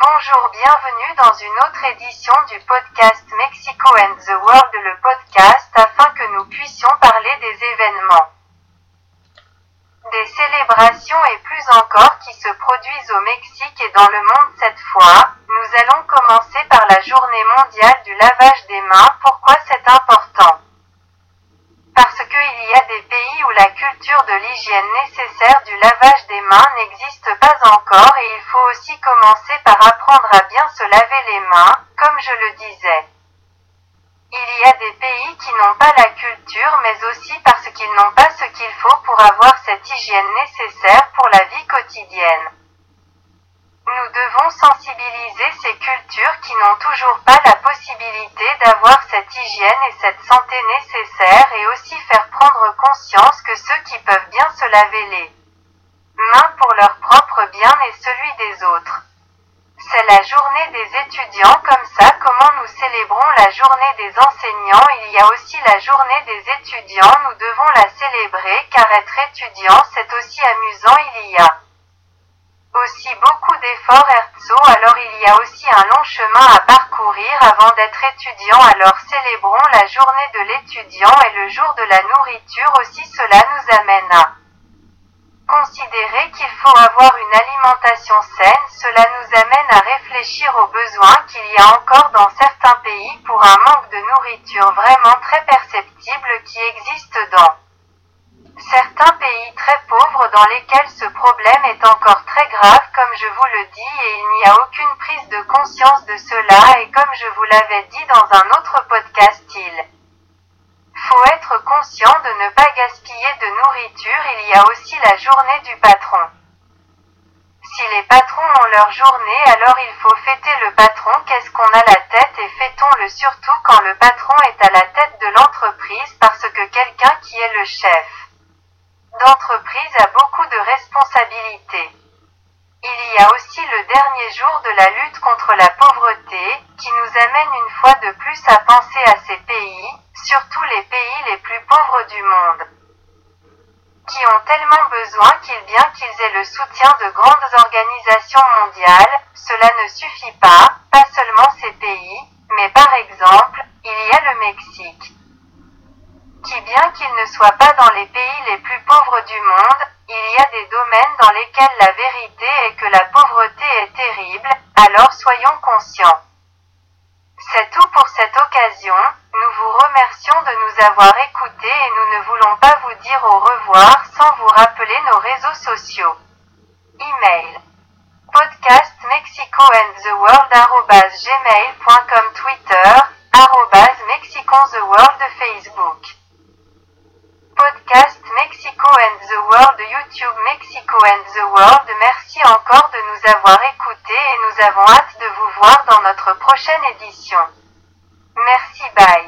Bonjour, bienvenue dans une autre édition du podcast Mexico and the World, le podcast afin que nous puissions parler des événements, des célébrations et plus encore qui se produisent au Mexique et dans le monde cette fois. Nous allons commencer par la journée mondiale du lavage des mains. Pourquoi c'est important Parce qu'il y a des pays où la culture de l'hygiène nécessaire du lavage des mains n'existe pas encore et il faut aussi commencer par apprendre à bien se laver les mains, comme je le disais. Il y a des pays qui n'ont pas la culture mais aussi parce qu'ils n'ont pas ce qu'il faut pour avoir cette hygiène nécessaire pour la vie quotidienne. Nous devons sensibiliser ces cultures qui n'ont toujours pas la possibilité d'avoir cette hygiène et cette santé nécessaires et aussi faire prendre conscience que ceux qui peuvent bien se laver les mains pour leur propre bien et celui des autres. C'est la journée des étudiants comme ça comment nous célébrons la journée des enseignants il y a aussi la journée des étudiants nous devons la célébrer car être étudiant c'est aussi amusant il y a aussi beaucoup d'efforts Herzog. Alors il y a aussi un long chemin à parcourir avant d'être étudiant. Alors célébrons la journée de l'étudiant et le jour de la nourriture aussi cela nous amène à considérer qu'il faut avoir une alimentation saine, cela nous amène à réfléchir aux besoins qu'il y a encore dans certains pays pour un manque de nourriture vraiment très perceptible qui existe dans certains pays très pauvres dans lesquels ce problème est encore très grave comme je vous le dis et il n'y a aucune prise de conscience de cela et comme je vous l'avais dit dans un autre podcast il faut être conscient de ne pas gaspiller de nourriture il y a aussi la journée du patron. Si les patrons ont leur journée alors il faut fêter le patron qu'est-ce qu'on a la tête et fêtons-le surtout quand le patron est à la tête de l'entreprise parce que quelqu'un qui est le chef d'entreprise a beaucoup de Il y a aussi le dernier jour de la lutte contre la pauvreté, qui nous amène une fois de plus à penser à ces pays, surtout les pays les plus pauvres du monde, qui ont tellement besoin qu'il bien qu'ils aient le soutien de grandes organisations mondiales, cela ne suffit pas, pas seulement ces pays, mais par exemple, il y a le Mexique qui bien qu'il ne soit pas dans les pays les plus pauvres du monde, il y a des domaines dans lesquels la vérité est que la pauvreté est terrible, alors soyons conscients. C'est tout pour cette occasion, nous vous remercions de nous avoir écoutés et nous ne voulons pas vous dire au revoir sans vous rappeler nos réseaux sociaux. Email podcast mexico and the world Twitter arrobas the world Facebook podcast Mexico the World YouTube Mexico and the World merci encore de nous avoir écoutés et nous avons hâte de vous voir dans notre prochaine édition. Merci bye.